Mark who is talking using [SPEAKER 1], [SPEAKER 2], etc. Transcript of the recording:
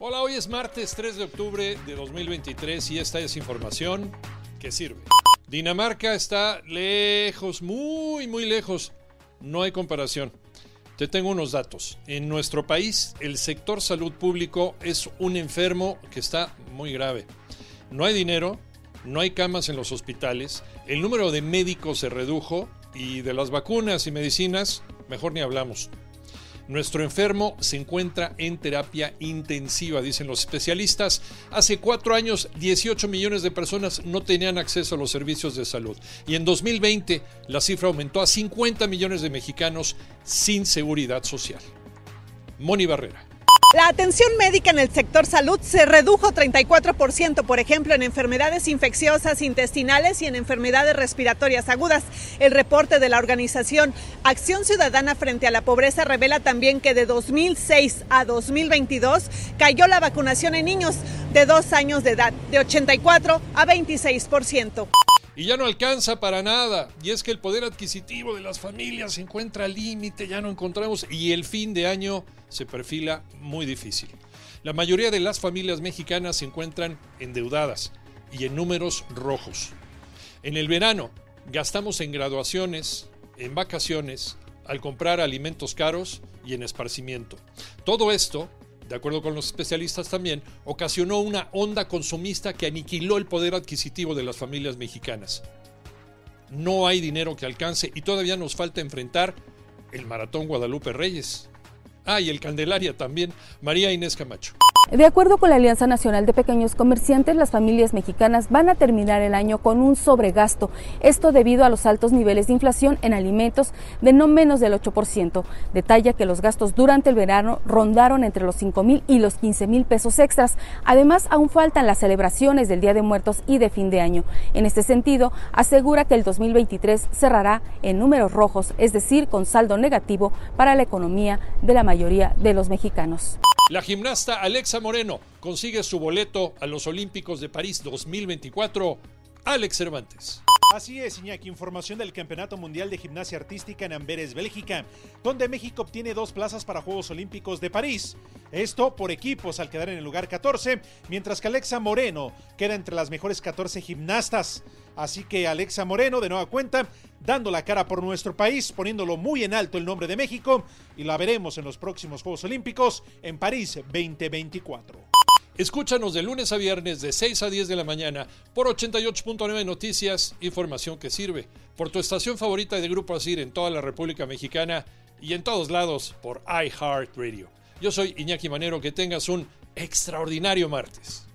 [SPEAKER 1] Hola, hoy es martes 3 de octubre de 2023 y esta es información que sirve. Dinamarca está lejos, muy, muy lejos. No hay comparación. Te tengo unos datos. En nuestro país, el sector salud público es un enfermo que está muy grave. No hay dinero, no hay camas en los hospitales, el número de médicos se redujo y de las vacunas y medicinas, mejor ni hablamos. Nuestro enfermo se encuentra en terapia intensiva, dicen los especialistas. Hace cuatro años, 18 millones de personas no tenían acceso a los servicios de salud. Y en 2020, la cifra aumentó a 50 millones de mexicanos sin seguridad social. Moni Barrera.
[SPEAKER 2] La atención médica en el sector salud se redujo 34%, por ejemplo, en enfermedades infecciosas intestinales y en enfermedades respiratorias agudas. El reporte de la organización Acción Ciudadana frente a la Pobreza revela también que de 2006 a 2022 cayó la vacunación en niños de dos años de edad, de 84 a 26%
[SPEAKER 1] y ya no alcanza para nada. Y es que el poder adquisitivo de las familias se encuentra al límite, ya no encontramos y el fin de año se perfila muy difícil. La mayoría de las familias mexicanas se encuentran endeudadas y en números rojos. En el verano gastamos en graduaciones, en vacaciones, al comprar alimentos caros y en esparcimiento. Todo esto de acuerdo con los especialistas también, ocasionó una onda consumista que aniquiló el poder adquisitivo de las familias mexicanas. No hay dinero que alcance y todavía nos falta enfrentar el Maratón Guadalupe Reyes. Ah, y el Candelaria también, María Inés Camacho.
[SPEAKER 3] De acuerdo con la Alianza Nacional de Pequeños Comerciantes, las familias mexicanas van a terminar el año con un sobregasto. Esto debido a los altos niveles de inflación en alimentos de no menos del 8%. Detalla que los gastos durante el verano rondaron entre los 5 mil y los 15 mil pesos extras. Además, aún faltan las celebraciones del Día de Muertos y de fin de año. En este sentido, asegura que el 2023 cerrará en números rojos, es decir, con saldo negativo para la economía de la mayoría de los mexicanos.
[SPEAKER 1] La gimnasta Alexa Moreno consigue su boleto a los Olímpicos de París 2024. Alex Cervantes.
[SPEAKER 4] Así es, Iñaki, información del Campeonato Mundial de Gimnasia Artística en Amberes, Bélgica, donde México obtiene dos plazas para Juegos Olímpicos de París. Esto por equipos al quedar en el lugar 14, mientras que Alexa Moreno queda entre las mejores 14 gimnastas. Así que Alexa Moreno, de nueva cuenta, dando la cara por nuestro país, poniéndolo muy en alto el nombre de México, y la veremos en los próximos Juegos Olímpicos en París 2024.
[SPEAKER 1] Escúchanos de lunes a viernes de 6 a 10 de la mañana por 88.9 Noticias, información que sirve, por tu estación favorita de Grupo Asir en toda la República Mexicana y en todos lados por iHeartRadio. Yo soy Iñaki Manero, que tengas un extraordinario martes.